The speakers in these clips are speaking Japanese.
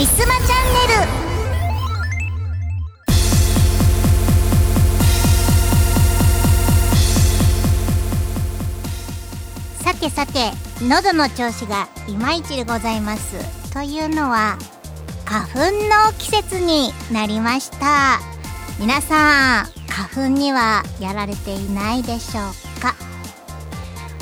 ウィスマチャンネル。さてさて喉の調子がいまいちでございます。というのは花粉の季節になりました。皆さん花粉にはやられていないでしょうか？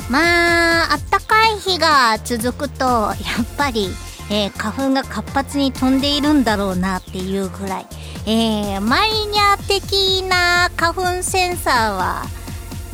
まああったかい日が続くとやっぱり、えー、花粉が活発に飛んでいるんだろうなっていうぐらい、えー、マイニャ的な花粉センサーは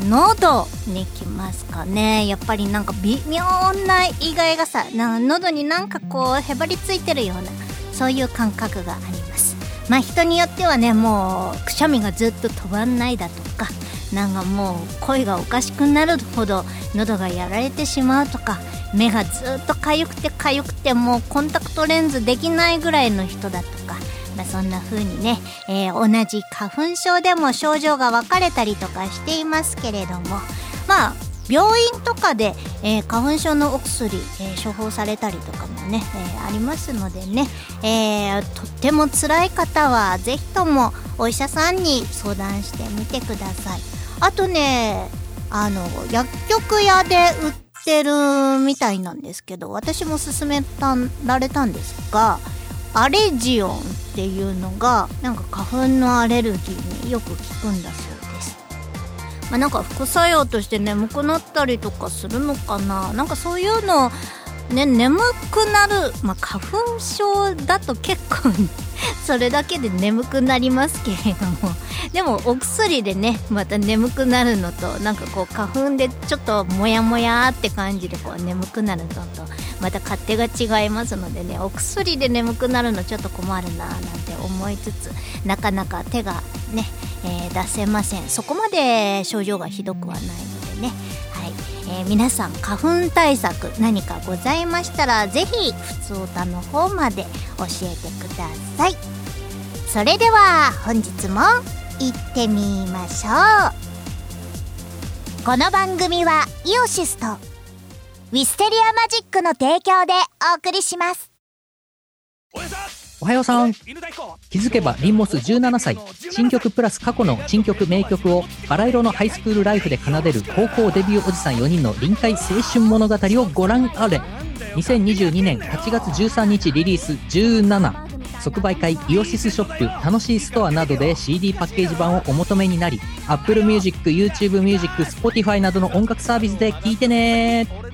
喉にきますかね。やっぱりなんか微妙な意外がさな喉になんかこうへばりついてるようなそういう感覚があります。まあ人によってはねもうくしゃみがずっと飛ばんないだとかなんかもう声がおかしくなるほど喉がやられてしまうとか目がずっと痒くて痒くてもうコンタクトレンズできないぐらいの人だとかまあ、そんな風にね、えー、同じ花粉症でも症状が分かれたりとかしていますけれどもまあ病院とかで、えー、花粉症のお薬、えー、処方されたりとかもね、えー、ありますのでね、えとっても辛い方は是非ともお医者さんに相談してみてください。あとねあの薬局屋で売ってるみたいなんですけど私も勧められたんですがアレジオンっていうのがなんか花粉のアレルギーによく効くんだそうです。まあ、なんか副作用として眠くなったりとかするのかななんかそういうのね眠くなる、まあ、花粉症だと結構 それだけで眠くなりますけれども。でもお薬でねまた眠くなるのとなんかこう花粉でちょっとモヤモヤって感じでこう眠くなるのとまた勝手が違いますのでねお薬で眠くなるのちょっと困るななんて思いつつなかなか手がね、えー、出せません。そこまで症状がひどくはないのでね、えー、皆さん花粉対策何かございましたら是非ふつおたの方まで教えてください。それでは本日も行ってみましょう。この番組はイオシスとウィステリアマジックの提供でお送りします。おはようさん。気づけばリンモス17歳。新曲プラス過去の新曲名曲をバラ色のハイスクールライフで奏でる高校デビューおじさん4人の臨海青春物語をご覧あれ。2022年8月13日リリース17即売会イオシスショップ楽しいストアなどで CD パッケージ版をお求めになり Apple Music、YouTube Music、Spotify などの音楽サービスで聴いてね。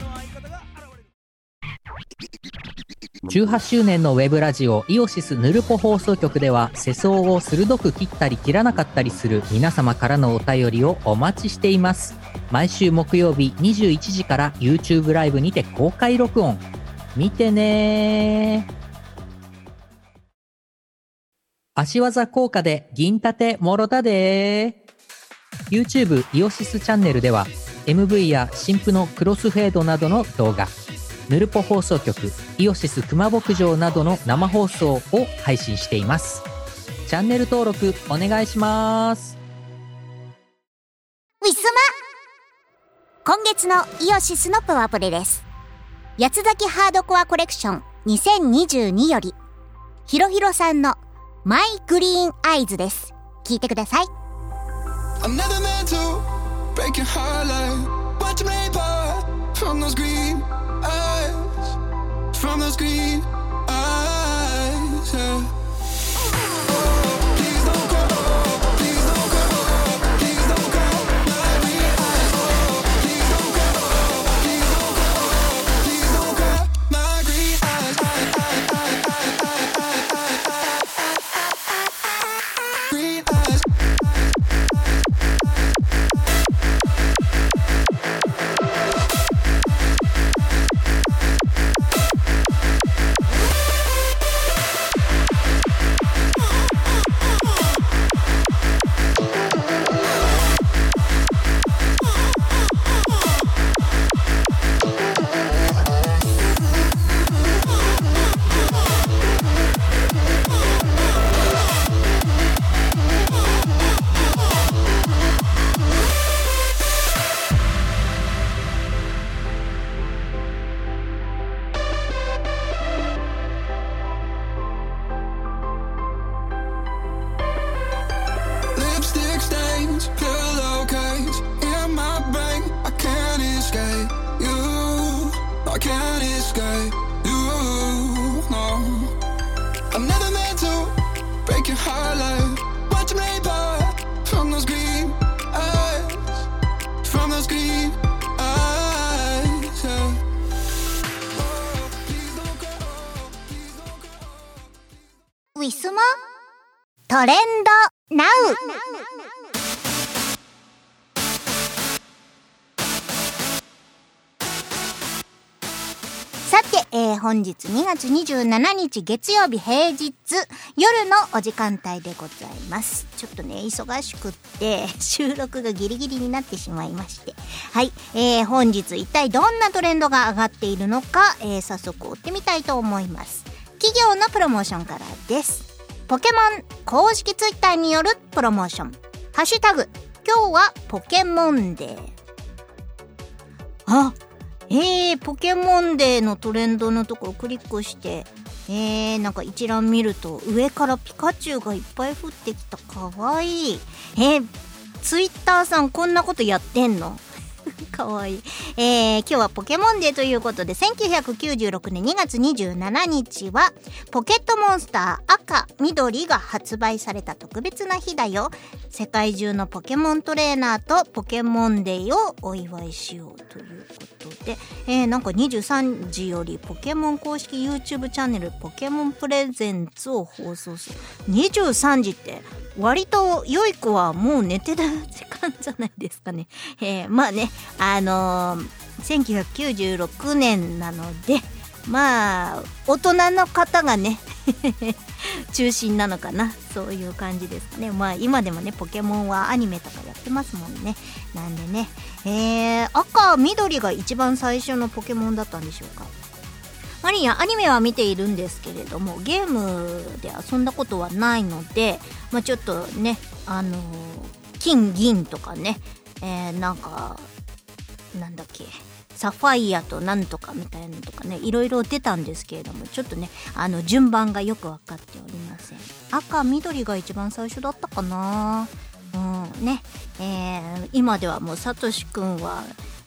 18周年のウェブラジオイオシスヌルポ放送局では世相を鋭く切ったり切らなかったりする皆様からのお便りをお待ちしています。毎週木曜日21時から YouTube ライブにて公開録音。見てね足技効果で銀盾もろたで YouTube イオシスチャンネルでは MV や新婦のクロスフェードなどの動画。ヌルポ放送局イオシス熊牧場などの生放送を配信しています。チャンネル登録お願いします。ウィスマ。今月のイオシスのパワープレです。八つ崎ハードコアコレクション2022よりひろひろさんのマイグリーンアイズです。聞いてください。I'm never meant to break your heart like watch me apart from those green eyes from those green eyes yeah. さて、えー本日2月27日月曜日平日夜のお時間帯でございます。ちょっとね、忙しくって 収録がギリギリになってしまいまして。はい、えー本日一体どんなトレンドが上がっているのか、えー早速追ってみたいと思います。企業のプロモーションからです。ポケモン公式ツイッターによるプロモーション。ハッシュタグ、今日はポケモンデー。あ、えー、ポケモンデーのトレンドのところクリックして、えー、なんか一覧見ると上からピカチュウがいっぱい降ってきた。かわいい。えー、ツイッターさんこんなことやってんの？かわいい。えー、今日はポケモンデーということで、1996年2月27日は、ポケットモンスター赤、緑が発売された特別な日だよ。世界中のポケモントレーナーとポケモンデーをお祝いしようということで、えー、なんか23時よりポケモン公式 YouTube チャンネルポケモンプレゼンツを放送する。23時って割と良い子はもう寝てる時間じゃないですかね。えー、まあね、あのー1996年なので、まあ、大人の方がね、中心なのかな。そういう感じですかね。まあ、今でもね、ポケモンはアニメとかやってますもんね。なんでね、えー、赤、緑が一番最初のポケモンだったんでしょうか。マリア、アニメは見ているんですけれども、ゲームで遊んだことはないので、まあちょっとね、あのー金、銀とかね、えー、なんか、なんだっけ、サファイアとなんとかみたいなのとかね、いろいろ出たんですけれども、ちょっとね、あの、順番がよくわかっておりません。赤、緑が一番最初だったかなうん、ね、えー、今ではもうサトシくんは、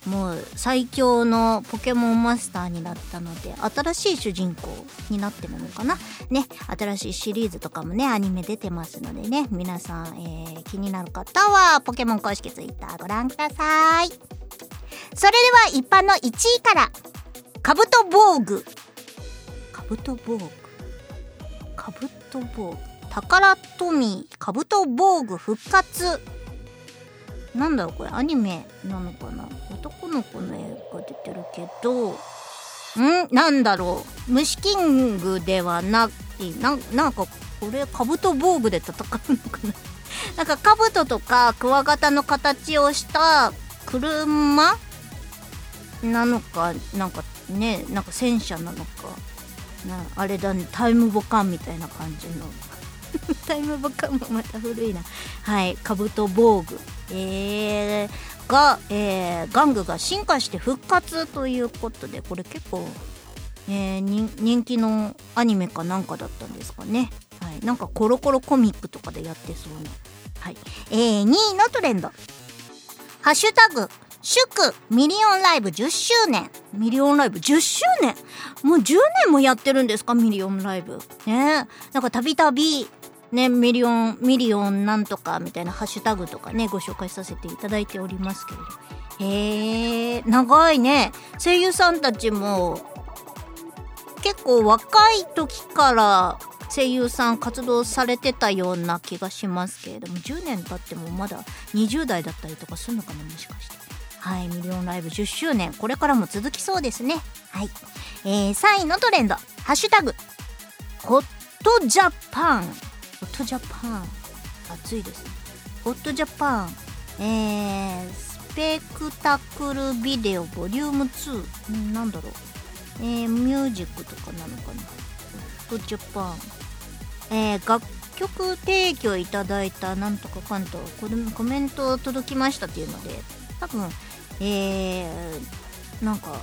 もう最強のポケモンマスターになったので、新しい主人公になってるのかな？ね、新しいシリーズとかもね、アニメ出てますのでね、皆さん、えー、気になる方は、ポケモン公式ツイッターご覧ください。それでは一般の1位から、カブト防具。カブト防具。カブト防具。宝富、カブト防具復活。なんだろうこれ。アニメなのかな？男の子の絵が出てるけど、ん？なんだろう。虫キングではなくななんかこれカブト防具で戦うのかな？なんかカブトとかクワガタの形をした車？なのか？なんかねなんか戦車なのか？なあれだね。タイムボカンみたいな感じの。タイムボカンもまた古いな。はい。カブト防具。えー、が、えー、玩具が進化して復活ということでこれ結構、えー、人人気のアニメかなんかだったんですかね。はい。なんかコロコロコミックとかでやってそうな。はい。えー、2位のトレンド。ハッシュタグ祝ミリオンライブ10周年。ミリオンライブ10周年？もう10年もやってるんですか？ミリオンライブ。ね。なんかたびたび、ね、ミリオン、ミリオンなんとかみたいなハッシュタグとかね、ご紹介させていただいておりますけれど。へえ、長いね。声優さんたちも、結構若い時から声優さん活動されてたような気がしますけれども、10年経ってもまだ20代だったりとかするのかな、もしかして。はい、ミリオンライブ10周年、これからも続きそうですね。はい。えー、3位のトレンド、ハッシュタグ、ホットジャパン。ホットジャパン。暑いですね。ホットジャパン。えー、スペクタクルビデオボリューム2。んなんだろう。えー、ミュージックとかなのかな。ホットジャパン。えー、楽曲提供いただいたなんとかかんとこれコメント届きましたっていうので、多分、えー、なんか、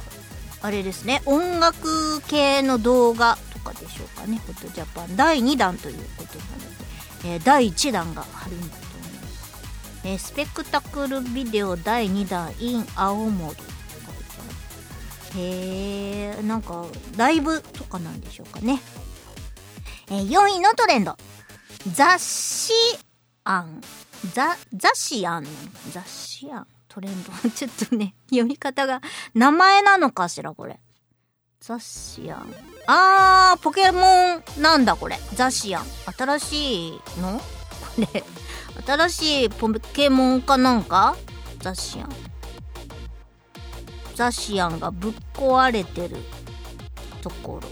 あれですね、音楽系の動画とかでしょうかね、ホットジャパン第2弾ということなので、えー第1弾があるんだと思います。えースペクタクルビデオ第2弾 in 青森。へえなんかライブとかなんでしょうかね、えー、4位のトレンド。雑誌案。ザ雑誌案。雑誌案？トレンド。ちょっとね読み方が名前なのかしらこれ。雑誌案。あーポケモン。なんだこれ。雑誌案新しいの？これ。新しいポケモンかなんか？雑誌案ザシアンがぶっ壊れてるところ。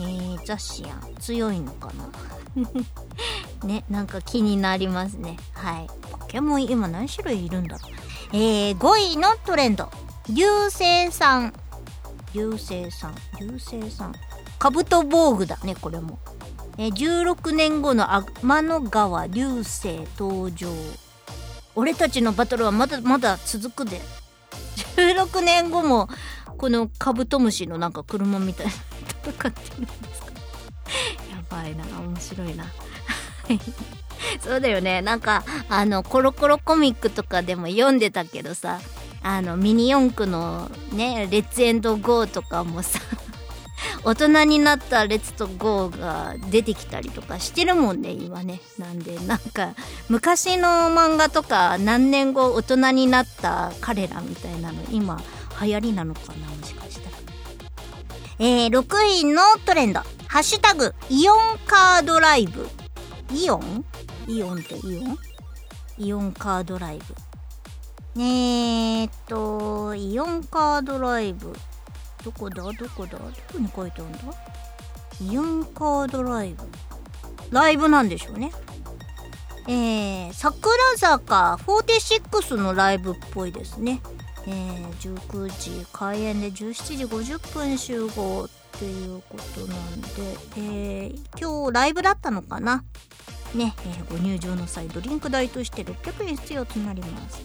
えー、ザシアン。強いのかな？ねなんか気になりますね。はい。ポケモン今何種類いるんだろう？えー、5位のトレンド。流星さん。流星さん。流星さん。カブト防具だねこれも。え、16年後の天の川流星登場。俺たちのバトルはまだまだ続くで。16年後もこのカブトムシのなんか車みたいな戦ってるんですか？やばいな面白いな。そうだよね。なんかあのコロコロコミックとかでも読んでたけどさ。あのミニ四駆のねレッツエンドゴーとかもさ 大人になったレッツとゴーが出てきたりとかしてるもんね今ね。なんでなんか昔の漫画とか何年後大人になった彼らみたいなの今流行りなのかなもしかしたら。えー、6位のトレンド。ハッシュタグイオンカードライブ。イオン？イオンってイオン？イオンカードライブ。えー、っとイオンカードライブ。どこだ？どこだ？どこに書いてあるんだ？イオンカードライブ。ライブなんでしょうね。えー、桜坂46のライブっぽいですね。えー、19時開演で17時50分集合っていうことなんで、えー、今日ライブだったのかな？ね、えー、ご入場の際ドリンク代として600円必要となります。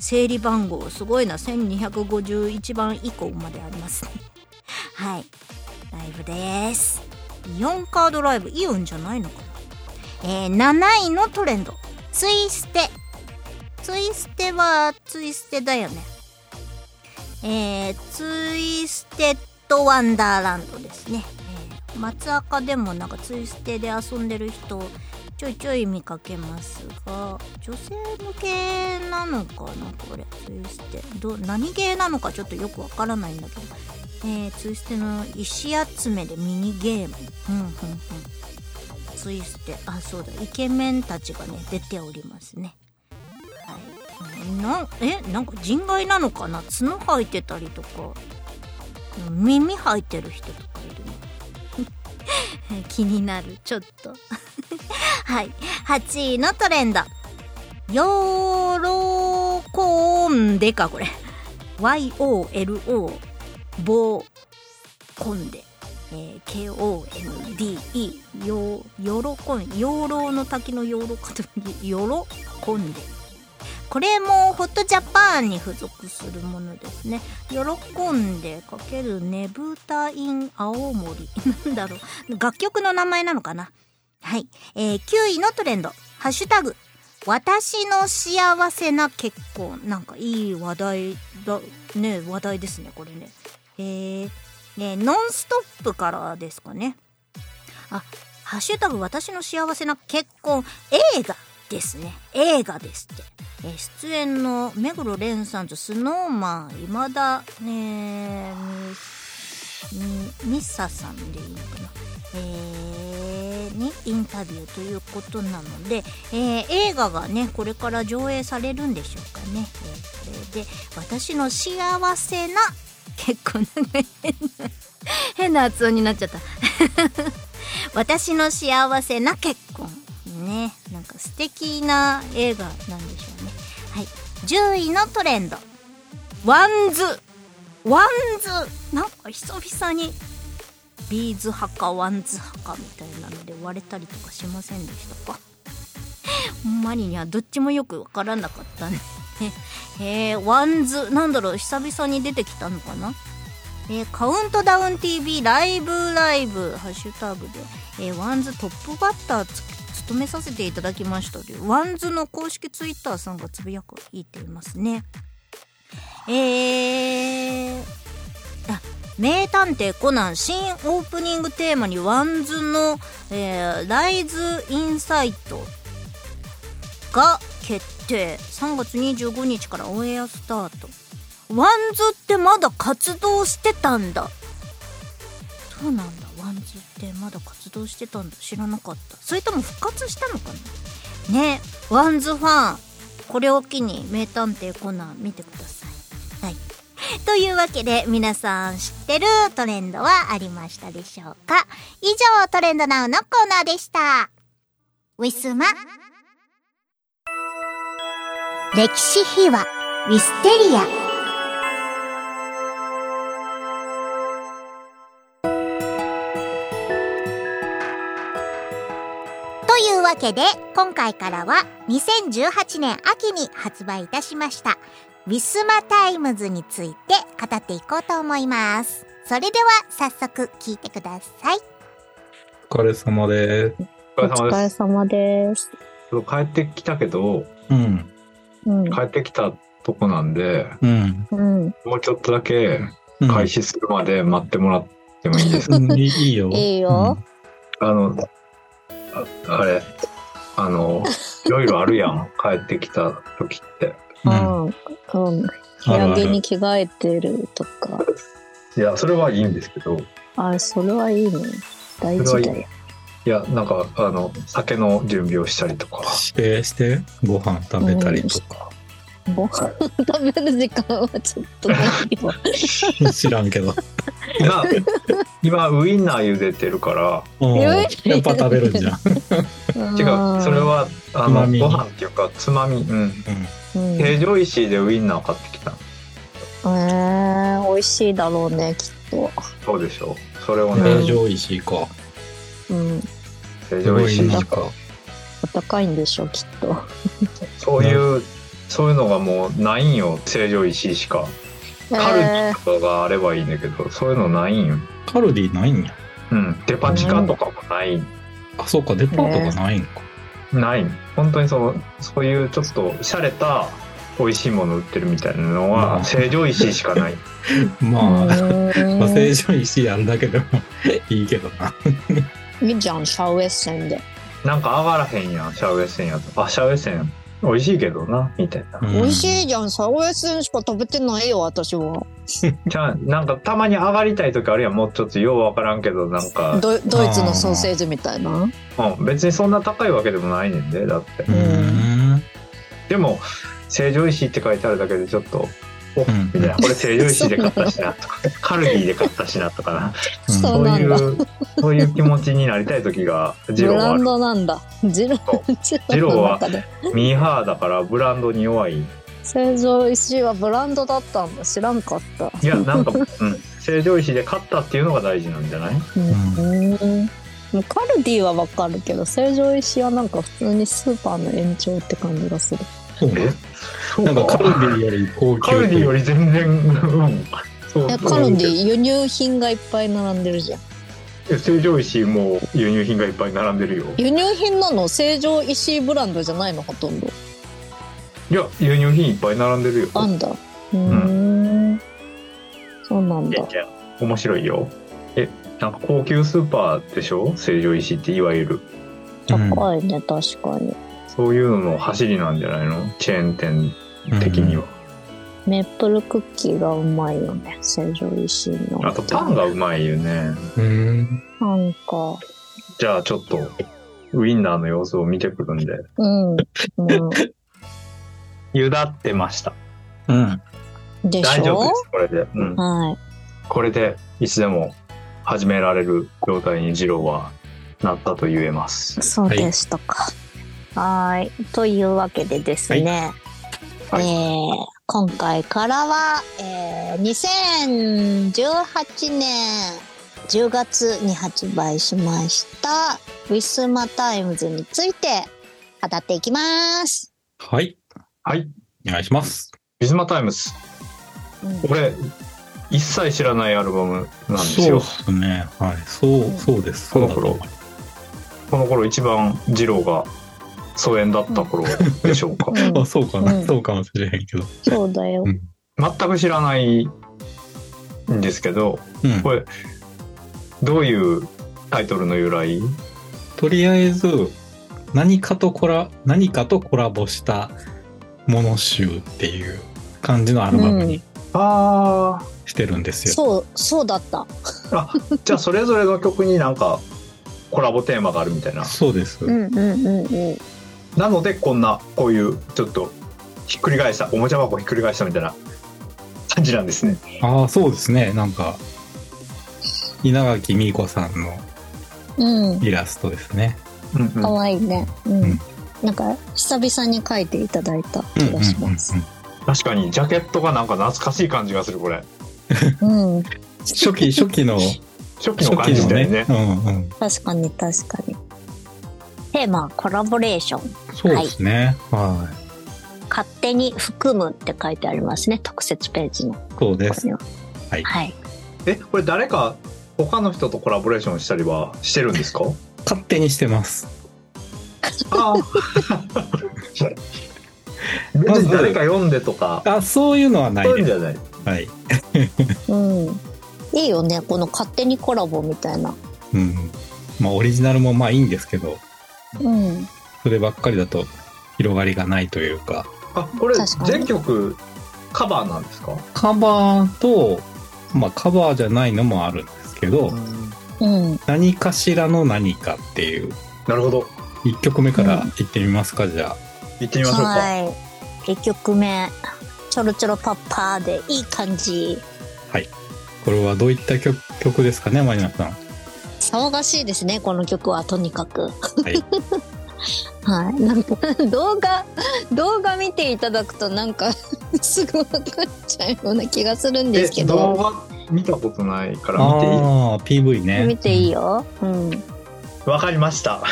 整理番号すごいな1251番以降までありますね。はい。ライブです。イオンカードライブイオンじゃないのかな。えー、7位のトレンド。ツイステ。ツイステはツイステだよね。えー、ツイステッドワンダーランドですね、えー、松赤でもなんかツイステで遊んでる人ちょいちょい見かけますが女性向けなのかなこれ。ツイステ。ど何ゲーなのかちょっとよくわからないんだけど、えー、ツイステの石集めでミニゲーム。うんうんうん。ツイステ。あそうだ。イケメンたちがね出ておりますね。はい。なえなんか人外なのかな？角生えてたりとか。耳生えてる人とかいるの気になるちょっと。はい8位のトレンド。ヨーロコンデかこれ。YOLO ボーコンデ、えー、KONDE ヨヨロコン養老の滝の養老かとヨロコンデこれもホットジャパンに付属するものですね。喜んでかけるねぶたイン青森。なんだろう。楽曲の名前なのかな。はい、えー、9位のトレンド。ハッシュタグ。私の幸せな結婚。なんかいい話題だ。ね話題ですねこれね。えー、ねノンストップからですかね。あハッシュタグ私の幸せな結婚。映画。ですね。映画ですって、え、出演の目黒蓮さんとスノーマン今田ねミッサさんでいいのかな。えー、にインタビューということなので、えー、映画がねこれから上映されるんでしょうかね、えー、それで私の幸せな結構な 変な発音になっちゃった。私の幸せな結婚。ね。素敵な映画なんでしょうね。はい。10位のトレンド。WANDS。WANDS。なんか久々に B'z 派か WANDS 派かみたいなので割れたりとかしませんでしたか？マリにはどっちもよくわからなかったね。えー、 WANDS。なんだろう久々に出てきたのかな？えー、カウントダウン TV ライブライブハッシュタグで、えー、 WANDS トップバッターつ務めさせていただきました。で WANDS の公式ツイッターさんがつぶやくいていますね。えー、名探偵コナン新オープニングテーマに WANDS の、えー RAISE INSIGHT が決定。3月25日からオンエアスタート。 WANDS ってまだ活動してたんだ。そうなんだ WANDS ってまだ活動してたんだ。知らなかった。それとも復活したのかな？ね。ワンズファンこれを機に名探偵コナン見てください。はい。というわけで皆さん知ってるトレンドはありましたでしょうか？以上トレンドナウのコーナーでした。ウィスマ。歴史秘話。ウィステリア。いうわけで今回からは2018年秋に発売いたしましたウィスマタイムズについて語っていこうと思いますそれでは早速聞いてくださいお疲れ様です。おお疲れ様です。帰ってきたけど、うん。うん。帰ってきたとこなんで、うん。うん。もうちょっとだけうん開始するまで待ってもらってもいいですか、うんいいいいよ。いいよ。あの、ああれ、あの、いろいろあるやん、帰ってきた時って。う。うんん。うん。部屋着に着替えてるとか。いや、それはいいんですけど、あ、それはいいね。大事だよ。いや、なんか、あの、酒の準備をしたりとか、して、して、ご飯食べたりとか。ご飯食べる時間はちょっとないよ。知らんけど。今、今、ウインナー茹でてるから、やっぱ食べるんじゃん。違う、それは、あの、ご飯っていうか、つまみ、うん。うん。え成城石井でウインナー買ってきた。ー、美味しいだろうね、きっと。そうでしょう。それを成ね、城石井か。うん。成城石か高いんでしょう、きっと。そういう、そういうのがもうないんよ、成城石井しか。カルディとかがあればいいんだけど、そういうのないんよ。カルディないんや。うん。デパ地下とかもない。あ、そうか、デパートがないんか。ない。本当にその、そういうちょっと洒落た美味しいもの売ってるみたいなのまあは、成城石井しかない。まあ、うまあ、ー成城石井あるだけでもいいけどな。ん。いいじゃん、シャウエッセンで。なんか上がらへんやん、シャウエッセンやと。あ、シャウエッセン美味しいけどな、みたいな。うん美味しいじゃん、シャウエッセンしか食べてないよ、私は。じゃあ、なんかたまに上がりたい時あるやん、もうちょっとようわからんけど、なんか、ドドイツのソーセージみたいな。うん、別にそんな高いわけでもないねんで、だって。うーん。でも、成城石井って書いてあるだけでちょっと、みたいな。これ成城石井で買ったしな、とか、カルディで買ったしな、とかそうない。う、そういう気持ちになりたい時が、ジローはある。ブランドなんだ。ジロそうジジローは。ミーハーだからブランドに弱い。成城石井はブランドだったんだ。知らんかった。いや、なんか、うん。成城石井で買ったっていうのが大事なんじゃない？うん。もうカルディはわかるけど、成城石井はなんか普通にスーパーの延長って感じがする。そうえそうなんかカルディより高級カルディより全然、うん。そうえ、カルディ輸入品がいっぱい並んでるじゃん。ィ成城石井も輸入品がいっぱい並んでるよ。輸入品なの？成城石井ブランドじゃないの？ほとんど。いや、輸入品いっぱい並んでるよ。あんだ。うーん。そうなんだ。いやいや面白いよ。え、なんか高級スーパーでしょ？成城石井っていわゆる。高いね、確かに。そういうのの走りなんじゃないの？チェーン店的には。メープルクッキーがうまいよね、成城石井の。あとパンがうまいよね。うん。なんか、じゃあちょっと、ウインナーの様子を見てくるんで。うん。うん。ゆだってました。うん。でしょ？大丈夫です、これで。うん。はい。これで、いつでも始められる状態に二郎はなったと言えます。そうでしたか。はーい。というわけでですね、はいえー今回からは、えー2018年10月に発売しました、ウィスマタイムズについて語っていきます。はい。はい。お願いします。ウィスマタイムズ。うんこれ、一切知らないアルバムなんですよそうで。すね。はい。そう、そうです。この頃この頃一番二郎が疎遠だった頃でしょうか。うん。あ、そうかな、うん。そうかもしれへんけど。そうだよ。うん。全く知らないんですけどうん。これどういうタイトルの由来？とりあえず、何かとコラ、何かとコラボしたもの集っていう感じのアルバムにあしてるんですよ。そうそうだった。あじゃあそれぞれの曲になんかコラボテーマがあるみたいな。そうです。うんうんうんうんなのでこんなこういうちょっとひっくり返したおもちゃ箱ひっくり返したみたいな感じなんですね。ああ、そうですね。なんか、稲垣美子さんのうん。イラストですね。うんうん。かわいいね。うん、うん。なんか久々に描いていただいた気がします。うんうん確かにジャケットがなんか懐かしい感じがするこれ。うん。初期、初期の、初期の感じだよね。うんうん。確かに確かにテーマはコラボレーションそうですね。は勝手に含むって書いてありますね特設ページのい。そうですここに。ははいはいえこれ誰か他の人とコラボレーションしたりはしてるんですか？勝手にしてます。あ別に 誰か読んでとかあ、そういうのはない。そういうんじゃないはい。うんいいよねこの勝手にコラボみたいなうん。まあ、オリジナルもまあいいんですけど、うん。そればっかりだと広がりがないというか、あこれ全曲カバーなんですか？カバーと、まあカバーじゃないのもあるんですけど、うん。何かしらの何かっていう、なるほど。1曲目からいってみますか、じゃあ。行ってみましょうか。はい。1曲目。ちょろちょろパッパーでいい感じ。これはどういった曲曲ですかね、マリナさん。騒がしいですねこの曲はとにかく。はい。はい。なんか動画動画見ていただくとなんか すぐ分かっちゃうような気がするんですけえ動ど画見たことないから見ていい？ああ、PV ね。見ていいよ。うんわかりました。わ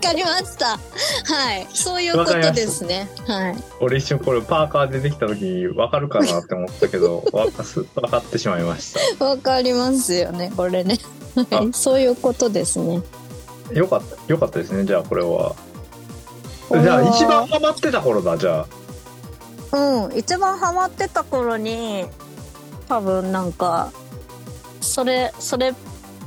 かりました。はい。そういうことですね。はい。俺一瞬これパーカー出てきた時にわかるかなって思ったけど わかすわかってしまいました。わかりますよねこれね。はい。そういうことですね。よかったよかったですねじゃあこれは。じゃあ一番ハマってた頃だじゃあ。うん。一番ハマってた頃に多分なんかそれそれっ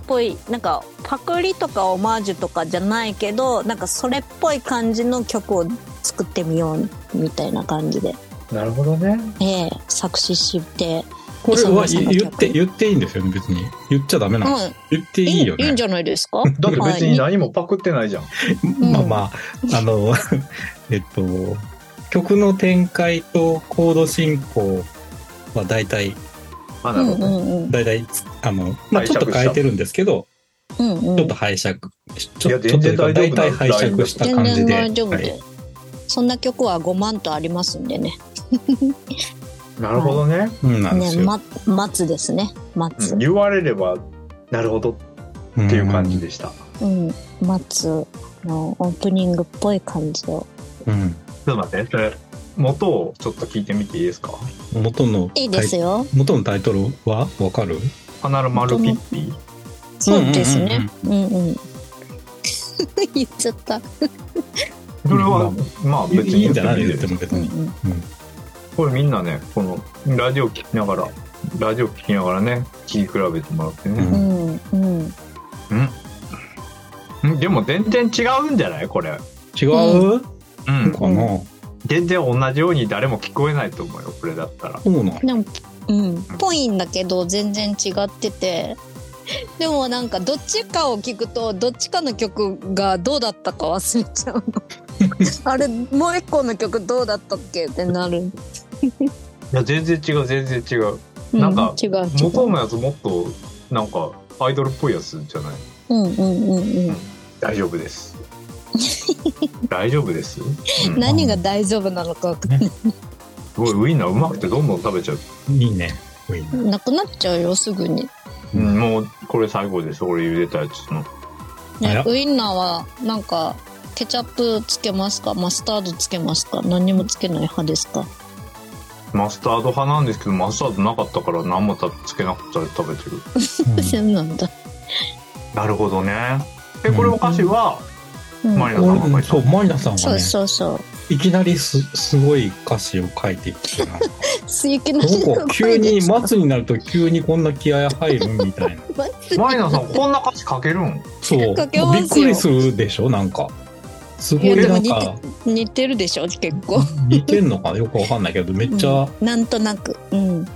ぽいなんかパクリとかオマージュとかじゃないけどなんかそれっぽい感じの曲を作ってみようみたいな感じで、なるほどね。ええ作詞して。これは言って、言っていいんですよね、別に。言っちゃダメなんです。うん。言っていいよね。いいんじゃないですか？だって別にはい何もパクってないじゃん、まあまあ、あの、えっと、曲の展開とコード進行は大体、あうなんるほどね、うん。うん大体、あの、まあちょっと変えてるんですけど、うんうん。ちょっと拝借、ちいやょちょっと大体拝借した感じで。全然大丈夫で、はい。そんな曲は5万とありますんでね。なるほどね、うん、なんですよ。ねま松ですね。松うん言われればなるほど。っていう感じでした、うん、松のオープニングっぽい感じを。うん。ちょっと待ってそれ元をちょっと聞いてみていいですか？元のいいですよ。元のタイトルはわかる？花る丸ピッピ。そうですね。うんうん。言っちゃった。それはまあ別にいいんじゃない？言っ言ってても別うんに。これみんなねこのラジオ聞きながらラジオ聞きながらね聞き比べてもらってね、うん。うんうん。うん。でも全然違うんじゃない？これ。違う？うん。かな全然同じように誰も聞こえないと思うよこれだったら。そうなんでも、うん、ぽいんだけど全然違ってて。でもなんかどっちかを聞くとどっちかの曲がどうだったか忘れちゃうの。あれもう一個の曲どうだったっけってなる、いや全然違う全然違う。なんかう違う。違う元のやつもっとなんかアイドルっぽいやつじゃない？うんうんうん。うん大丈夫です 大丈夫です、うん、す何が大丈夫なのか分かんない。ごいウインナーうまくてどんどん食べちゃう、いいね。いいねなくなっちゃうよすぐに。うん、もうこれ最後です俺茹でたやつの。ねウインナーはなんかケチャップつけますか？マスタードつけますか？何にもつけない派ですか？マスタード派なんですけどマスタードなかったから何もたつけなくて食べてる。そうなんだ、なるほどね。えこれお菓子は、うんマリナさんが書いた。うんそう、マリナさんはね。そう、そうそう。いきなりすすごい歌詞を書いてきて 急に末になると急にこんな気合入るみたいな。マイナさんこんな歌詞書けるん？そう。びっくりするでしょ？なんか。すごいなんか。似てるでしょ結構。似てんのかな？よくわかんないけどめっちゃ、なんとなく。うん。ち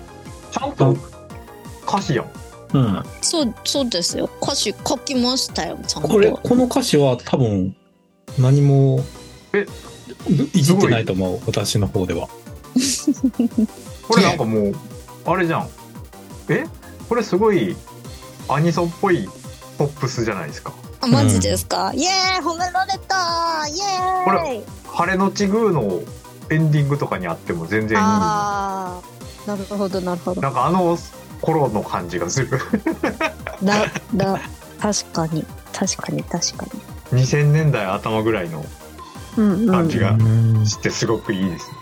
ゃんと歌詞やんうん、そうそうですよ。歌詞書きましたよちゃんと。これこの歌詞は多分何もえいじってないと思う私の方では。これなんかもうあれじゃん。え？これすごいアニソンっぽいポップスじゃないですか。あマジですか、イエーイ褒められたイエこーイ。れ晴れのちグーのエンディングとかにあっても全然いい。ああなるほどなるほど。なんかあの頃の感じがする。だだ確かに。確かに確かに。2000年代頭ぐらいのうんうん。感じがうん。してすごくいいです。ね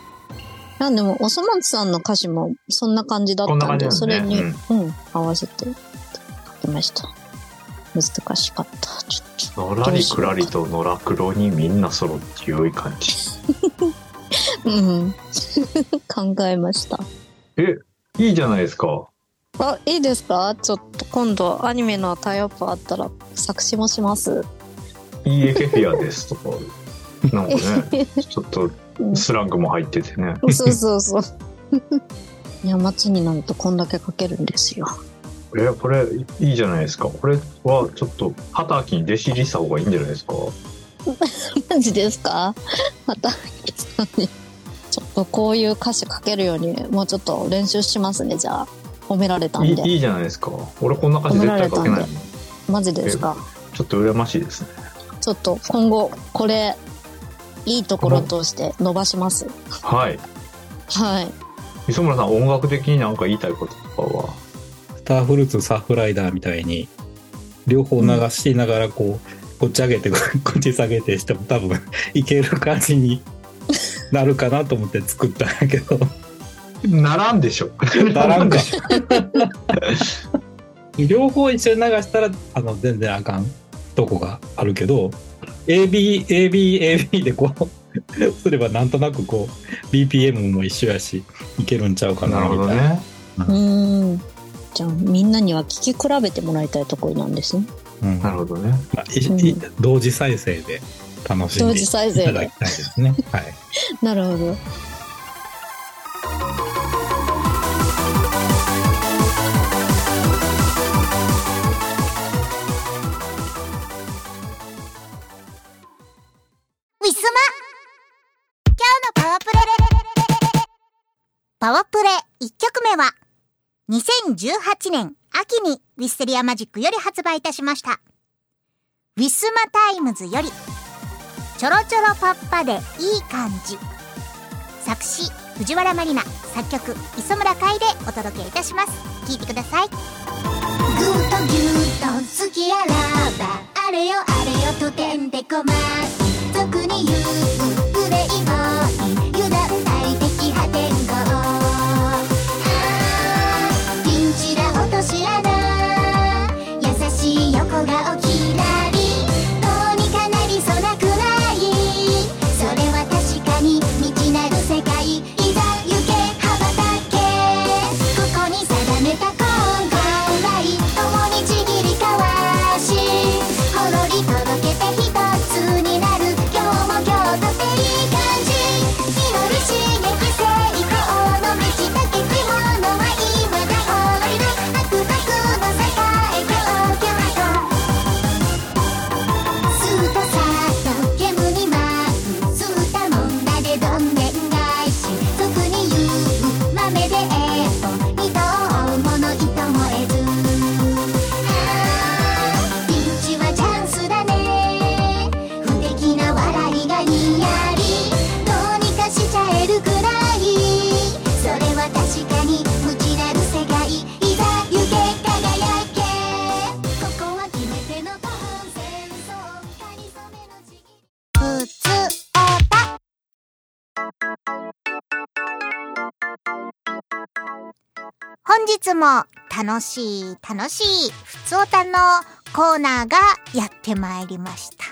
なんでもおそ松さんの歌詞もそんな感じだったんでこんな感じそれに、なん。うん合わせて書きました。難しかった。ちょっのらりくらりとのらくろにみんな揃って良い感じ。とうん。考えました。えいいじゃないですかあいいですか？ちょっと今度アニメのタイアップあったら作詞もします？いいエケフィアですとかなんかねちょっとうんスラングも入っててね。そうそうそう いや街になるとこんだけ書けるんですよ。えこれいいじゃないですか。これはちょっと畑に弟子入りした方がいいんじゃないですか？マジですか？またさんに。ちょっとこういう歌詞書けるようにもうちょっと練習しますねじゃあ褒められたんで。いいいいじゃないですか。俺こんな歌詞絶対書けない。マジですか。ちょっと羨ましいですね。ちょっと今後これいいところとして伸ばします。はい。はい。磯村さん音楽的になんか言いたいこととかは？スターフルーツサーフライダーみたいに両方流しながらこう、こっち上げて こっち下げてしても多分いける感じになるかなと思って作ったんやけどならんでしょ。ならんか 両方一緒に流したらあの全然あかん。とこがあるけど ABABAB でこう すればなんとなくこう BPM も一緒やしいけるんちゃうかなみたいな。ねうーん。じゃあみんなには聞き比べてもらいたいところなんですね。うん。なるほどね。まあいい同時再生で楽しん同でい時再生ただきでたいですね。はい。なるほどパワープレイ1曲目は2018年秋にウィステリアマジックより発売いたしました。ウィスマタイムズよりちょろちょろパッパでいい感じ。作詞藤原まりな。作曲磯村海でお届けいたします。聴いてください。グーとギューと隙あらばあれよあれよとてんてこま俗に言う楽しい楽しいふつおたのコーナーがやってまいりました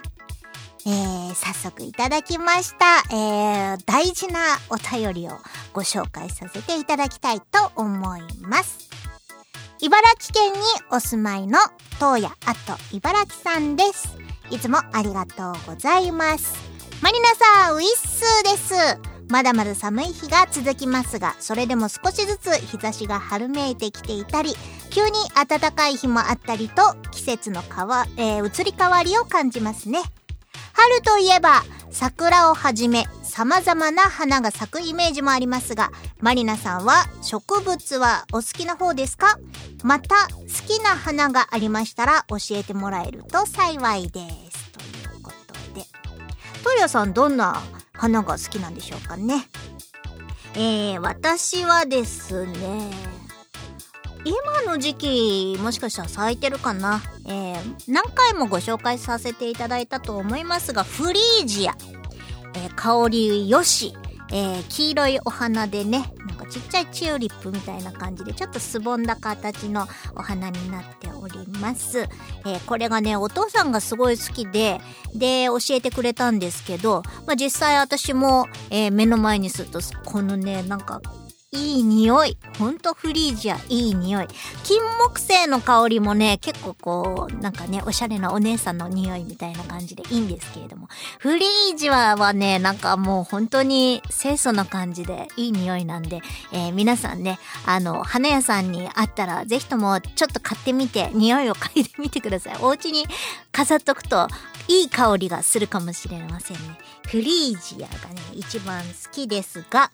えー、早速いただきました、えー、大事なお便りをご紹介させていただきたいと思います。茨城県にお住まいの東野あと茨城さんです。いつもありがとうございます。マリナさん、ウィッスーです。まだまだ寒い日が続きますが、それでも少しずつ日差しが春めいてきていたり、急に暖かい日もあったりと、季節の変わ、えー移り変わりを感じますね。春といえば桜をはじめ様々な花が咲くイメージもありますがマリナさんは植物はお好きな方ですか？また好きな花がありましたら教えてもらえると幸いです。ということで。トリアさんどんな花が好きなんでしょうかね。えー、私はですね今の時期もしかしたら咲いてるかな、えー何回もご紹介させていただいたと思いますがフリージア、えー香りよし、えー黄色いお花でねなんかちっちゃいチューリップみたいな感じでちょっとすぼんだ形のお花になっております、えーこれがねお父さんがすごい好きでで教えてくれたんですけど、まあ、実際私も、えー目の前にするとこのねなんかいい匂い。ほんとフリージア、いい匂い。金木犀の香りもね、結構こう、なんかね、おしゃれなお姉さんの匂いみたいな感じでいいんですけれども。フリージアはね、なんかもう本当に清楚な感じでいい匂いなんで、えー皆さんね、あの、花屋さんにあったら、ぜひともちょっと買ってみて、匂いを嗅いでみてください。お家に飾っとくと、いい香りがするかもしれませんね。フリージアがね、一番好きですが、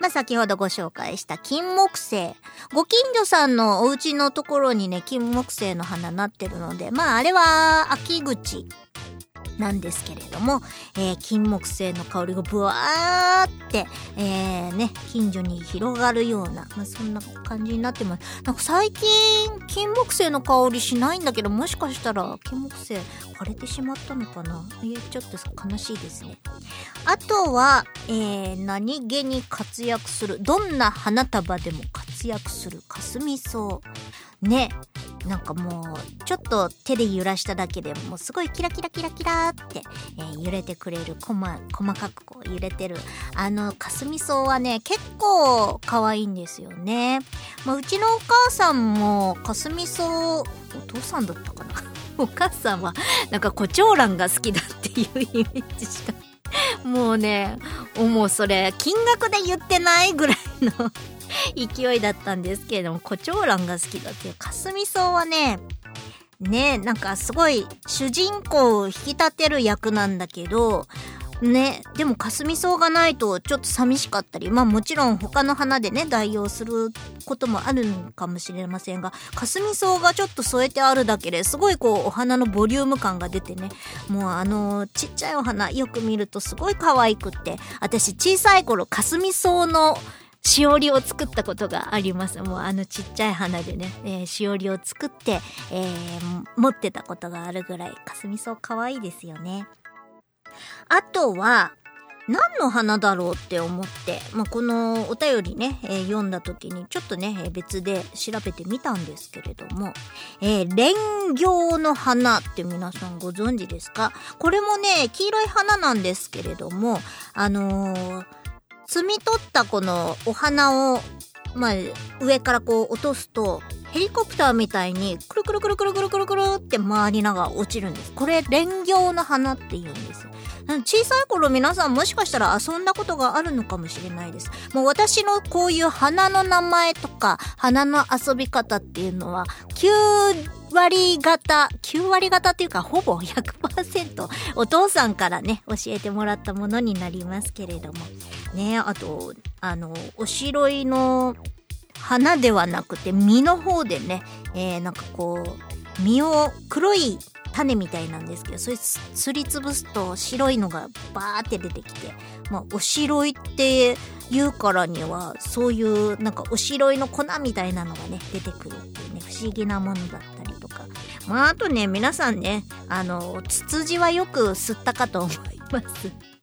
まあ、先ほどご紹介した金木犀。ご近所さんのお家のところにね、金木犀の花なってるので、まあ、あれは秋口なんですけれども、えー金木犀の香りがブワーって、えーね、近所に広がるような、まあ、そんな感じになってます。なんか最近、金木犀の香りしないんだけど、もしかしたら金木犀枯れてしまったのかな？えーちょっと悲しいですね。あとは、えー何気に活躍する。どんな花束でも活躍する。かすみ草。ね。なんかもう、ちょっと手で揺らしただけでもうすごいキラキラキラキラって、えー揺れてくれる、細細かくこう揺れてる。あの、かすみ草はね、結構可愛いんですよね。まあ、うちのお母さんも、かすみ草、お父さんだったかな？お母さんは、なんか胡蝶蘭が好きだっていうイメージしか もうね、もうそれ、金額で言ってないぐらいの 勢いだったんですけれども、胡蝶蘭が好きだっていう、かすみ草はね、ね、なんかすごい主人公を引き立てる役なんだけど、ね、でもかすみ草がないとちょっと寂しかったり、まあもちろん他の花でね、代用することもあるのかもしれませんが、かすみ草がちょっと添えてあるだけですごいこうお花のボリューム感が出てね、もうあのちっちゃいお花よく見るとすごい可愛くって、私小さい頃かすみ草のしおりを作ったことがあります。もうあのちっちゃい花でね、えーしおりを作って、えー持ってたことがあるぐらい、かすみ草可愛いですよね。あとは、何の花だろうって思って、まあ、このお便りね、えー読んだ時にちょっとね、別で調べてみたんですけれども、えー、蓮行の花って皆さんご存知ですか？これもね、黄色い花なんですけれども、あのー摘み取ったこのお花を、まあ、上からこう落とすと、ヘリコプターみたいにくるくるくるくるくるくるくるって回りながら落ちるんです。これ、蓮行の花って言うんです。小さい頃皆さんもしかしたら遊んだことがあるのかもしれないです。もう私のこういう花の名前とか花の遊び方っていうのは9割方、9割方っていうかほぼ100%お父さんからね教えてもらったものになりますけれども。ねあと、あの、おしろいの花ではなくて実の方でね、えー、なんかこう実を黒い種みたいなんですけどそれすりつぶすと白いのがバーって出てきて、まあ、おしろいって言うからにはそういうなんかおしろいの粉みたいなのがね出てくるっていうね不思議なものだったりとかまああとね皆さんねあのツツジはよく吸ったかと思います。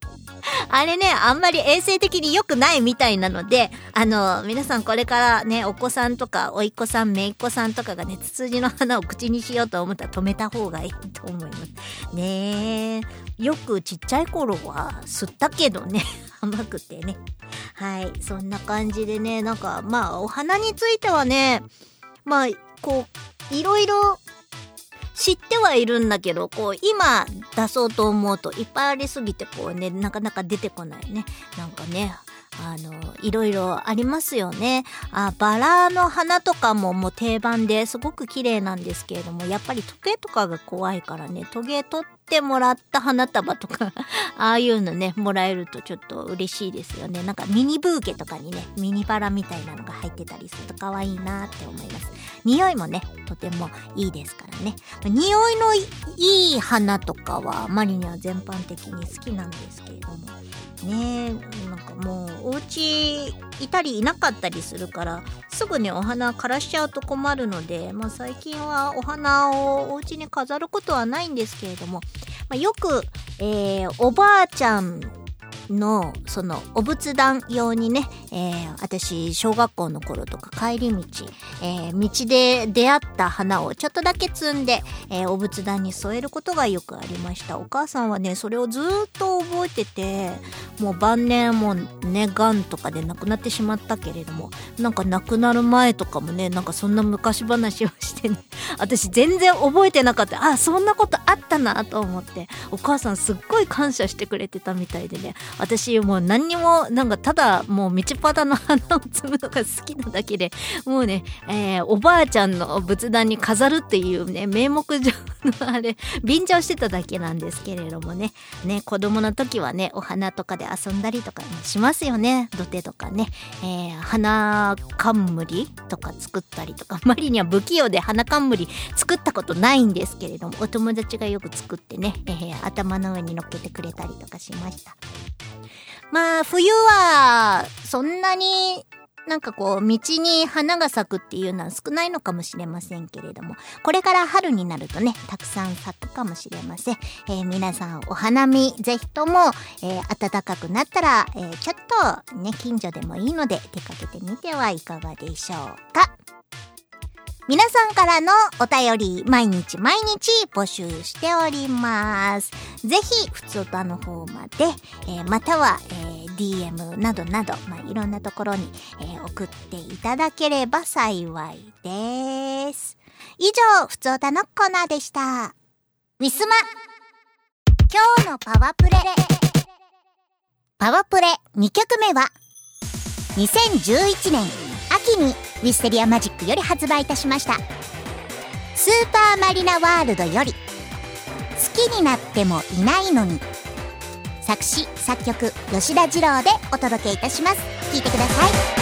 あれね、あんまり衛生的に良くないみたいなので、あの、皆さんこれからね、お子さんとか、おいっ子さん、めいっ子さんとかがね、ツツジの花を口にしようと思ったら止めた方がいいと思います。ねえ。よくちっちゃい頃は吸ったけどね、甘くてね。はい、そんな感じでね、なんか、まあ、お花についてはね、まあ、こう、いろいろ知ってはいるんだけど、こう、今出そうと思うといっぱいありすぎて、こうね、なかなか出てこないね。なんかね、あの、いろいろありますよね。あ、バラの花とかももう定番ですごく綺麗なんですけれども、やっぱり時計とかが怖いからね、トゲ取っててもらった花束とか、ああいうのね、もらえるとちょっと嬉しいですよね。なんかミニブーケとかにね、ミニバラみたいなのが入ってたりすると可愛いなって思います。匂いもね、とてもいいですからね。匂いのいい花とかは、マリには全般的に好きなんですけれども。ねえ、なんかもう、お家いたりいなかったりするから、すぐね、お花枯らしちゃうと困るので、まあ最近はお花をお家に飾ることはないんですけれども、まあ、よく、えー、おばあちゃんのそのお仏壇用にね、えー私小学校の頃とか帰り道、えー道で出会った花をちょっとだけ摘んで、えーお仏壇に添えることがよくありました。お母さんはねそれをずっと覚えててもう晩年もねがんとかで亡くなってしまったけれどもなんか亡くなる前とかもねなんかそんな昔話をしてね 私全然覚えてなかった。あそんなことあったなと思ってお母さんすっごい感謝してくれてたみたいでね私もう何にもなんかただもう道端の花を摘むのが好きなだけでもうね、えーおばあちゃんの仏壇に飾るっていうね名目上のあれ 便乗してただけなんですけれどもね。ね子供の時はねお花とかで遊んだりとかねしますよね。土手とかね、えー花冠とか作ったりとか。マリには不器用で花冠作ったことないんですけれどもお友達がよく作ってね、えー頭の上に乗っけてくれたりとかしました。まあ冬はそんなになんかこう道に花が咲くっていうのは少ないのかもしれませんけれどもこれから春になるとねたくさん咲くかもしれません、えー皆さんお花見ぜひとも、えー暖かくなったら、えーちょっとね近所でもいいので出かけてみてはいかがでしょうか。皆さんからのお便り毎日毎日募集しております。ぜひ、ふつおたの方まで、えーまたは、えー DM などなど、まあ、いろんなところに、えー送っていただければ幸いです。以上、ふつおたのコーナーでした。ウィスマ今日のパワープレパワープレ2曲目は2011年秋にウィステリアマジックより発売いたしました。スーパーマリナワールドより好きになってもいないのに作詞作曲吉田二郎でお届けいたします。聴いてください。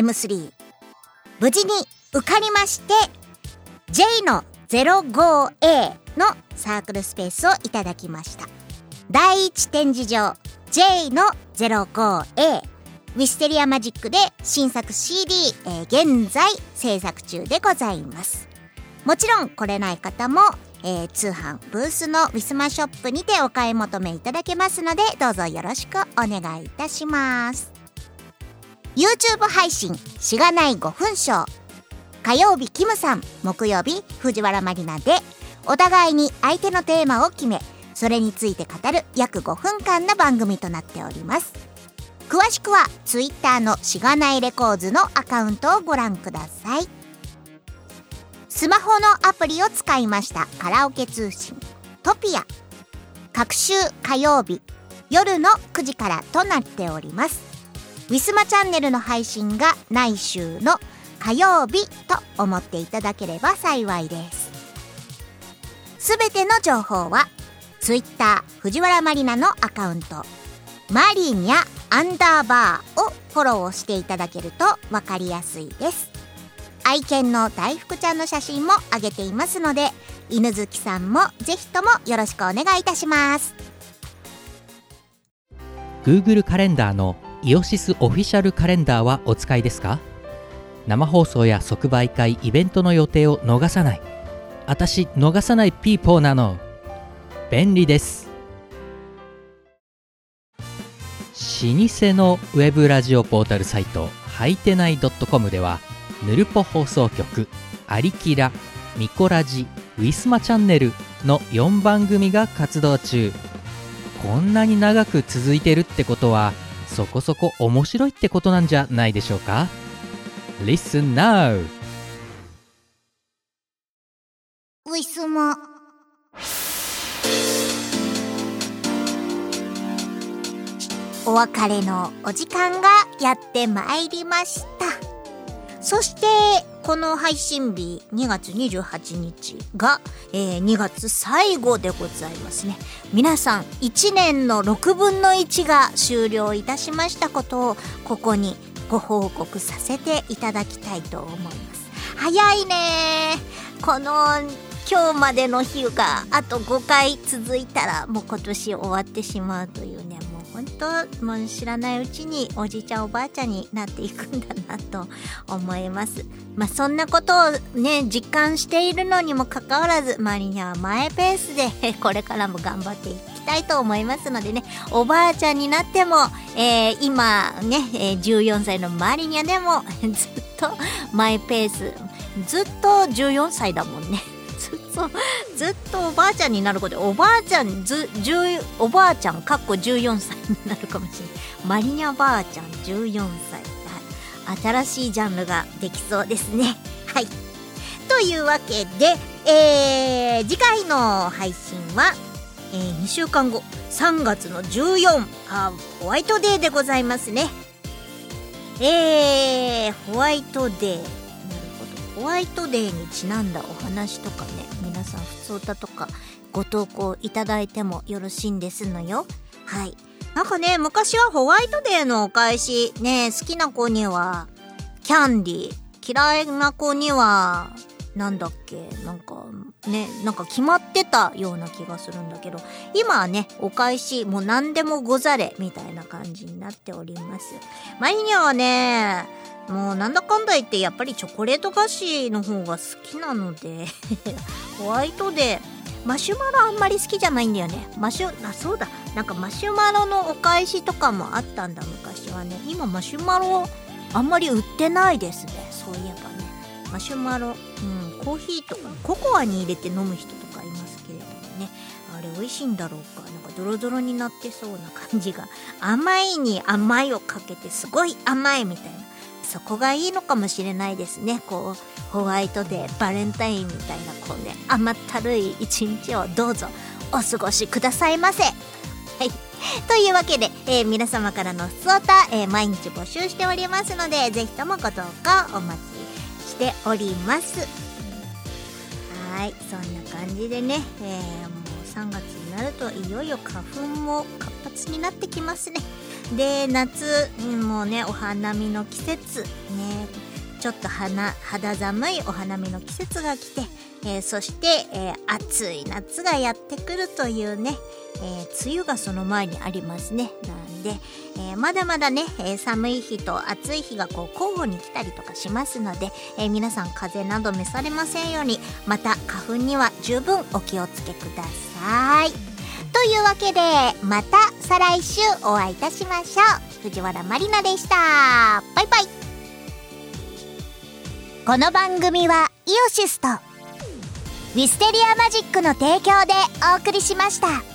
M3 無事に受かりまして J の 05A のサークルスペースをいただきました。第一展示場 J の 05A ウィステリアマジックで新作 CD、えー、現在制作中でございます。もちろん来れない方も、えー、通販ブースのウィスマショップにてお買い求めいただけますのでどうぞよろしくお願いいたします。YouTube 配信しがない5分ショー火曜日キムさん。木曜日藤原まりなで。お互いに相手のテーマを決めそれについて語る約5分間の番組となっております。詳しくは Twitter のしがないレコーズのアカウントをご覧ください。スマホのアプリを使いましたカラオケ通信トピア。各週火曜日夜の9時からとなっております。ウィスマチャンネルの配信が来週の火曜日と思っていただければ幸いです。すべての情報は Twitter 藤原まりなのアカウント。マリニャアンダーバーをフォローしていただけると分かりやすいです。愛犬の大福ちゃんの写真も上げていますので犬好きさんもぜひともよろしくお願いいたします。Google カレンダーのイオシスオフィシャルカレンダーはお使いですか？生放送や即売会イベントの予定を逃さない。私逃さないピーポーなの。便利です。老舗のウェブラジオポータルサイトはいてない .com ではぬるぽ放送局「アリキラ」「ミコラジ」「ウィスマチャンネル」の4番組が活動中。こんなに長く続いてるってことはそこそこ面白いってことなんじゃないでしょうか？Listen now! ウィスマお別れのお時間がやってまいりました。そしてこの配信日2月28日が、えー、2月最後でございますね。皆さん1年の6分の1が終了いたしましたことをここにご報告させていただきたいと思います。早いねこの今日までの日があと5回続いたらもう今年終わってしまうというね本当もう知らないうちにおじいちゃんおばあちゃんになっていくんだなと思います。まあそんなことをね実感しているのにもかかわらず周りにはマイペースでこれからも頑張っていきたいと思いますのでねおばあちゃんになっても、えー、今ね、え、14歳のマリニャでもずっとマイペースずっと14歳だもんね。そうずっとおばあちゃんになることでおばあちゃんずおばあちゃんかっこ14歳になるかもしれないマリニャばあちゃん14歳。はい。新しいジャンルができそうですねはいというわけで、えー、次回の配信は、えー、2週間後。3月の14あホワイトデーでございますね。えー、ホワイトデー。ホワイトデーにちなんだお話とかね皆さん普通歌とかご投稿いただいてもよろしいんですのよ。はい。なんかね昔はホワイトデーのお返しね好きな子にはキャンディー。嫌いな子にはなんだっけなんかねなんか決まってたような気がするんだけど今はねお返しもう何でもござれみたいな感じになっております。マリニャはね。もうなんだかんだ言ってやっぱりチョコレート菓子の方が好きなので ホワイトで。マシュマロあんまり好きじゃないんだよね。マシュあそうだ。なんかマシュマロのお返しとかもあったんだ昔はね。今マシュマロあんまり売ってないですね。そういえばね。マシュマロ、うん、コーヒーとかココアに入れて飲む人とかいますけれどもね。あれ美味しいんだろうか。なんかドロドロになってそうな感じが。甘いに甘いをかけてすごい甘いみたいな。そこがいいのかもしれないですね。こうホワイトデーバレンタインみたいなこうね甘ったるい一日をどうぞお過ごしくださいませ。はい。というわけで、えー、皆様からの普通歌、えー、毎日募集しておりますのでぜひともご投稿お待ちしております。はい。そんな感じでね、えー、もう3月になるといよいよ花粉も活発になってきますね。で夏もうねお花見の季節ね。ちょっと花肌寒いお花見の季節が来てえーそして、えー暑い夏がやってくるというね、えー梅雨がその前にありますね。なんで、えまだまだね、え寒い日と暑い日がこう交互に来たりとかしますので、え皆さん風邪など召されませんようにまた花粉には十分お気をつけください。というわけでまた再来週お会いいたしましょう。藤原まりなでした。バイバイ。この番組はイオシスとウィステリアマジックの提供でお送りしました。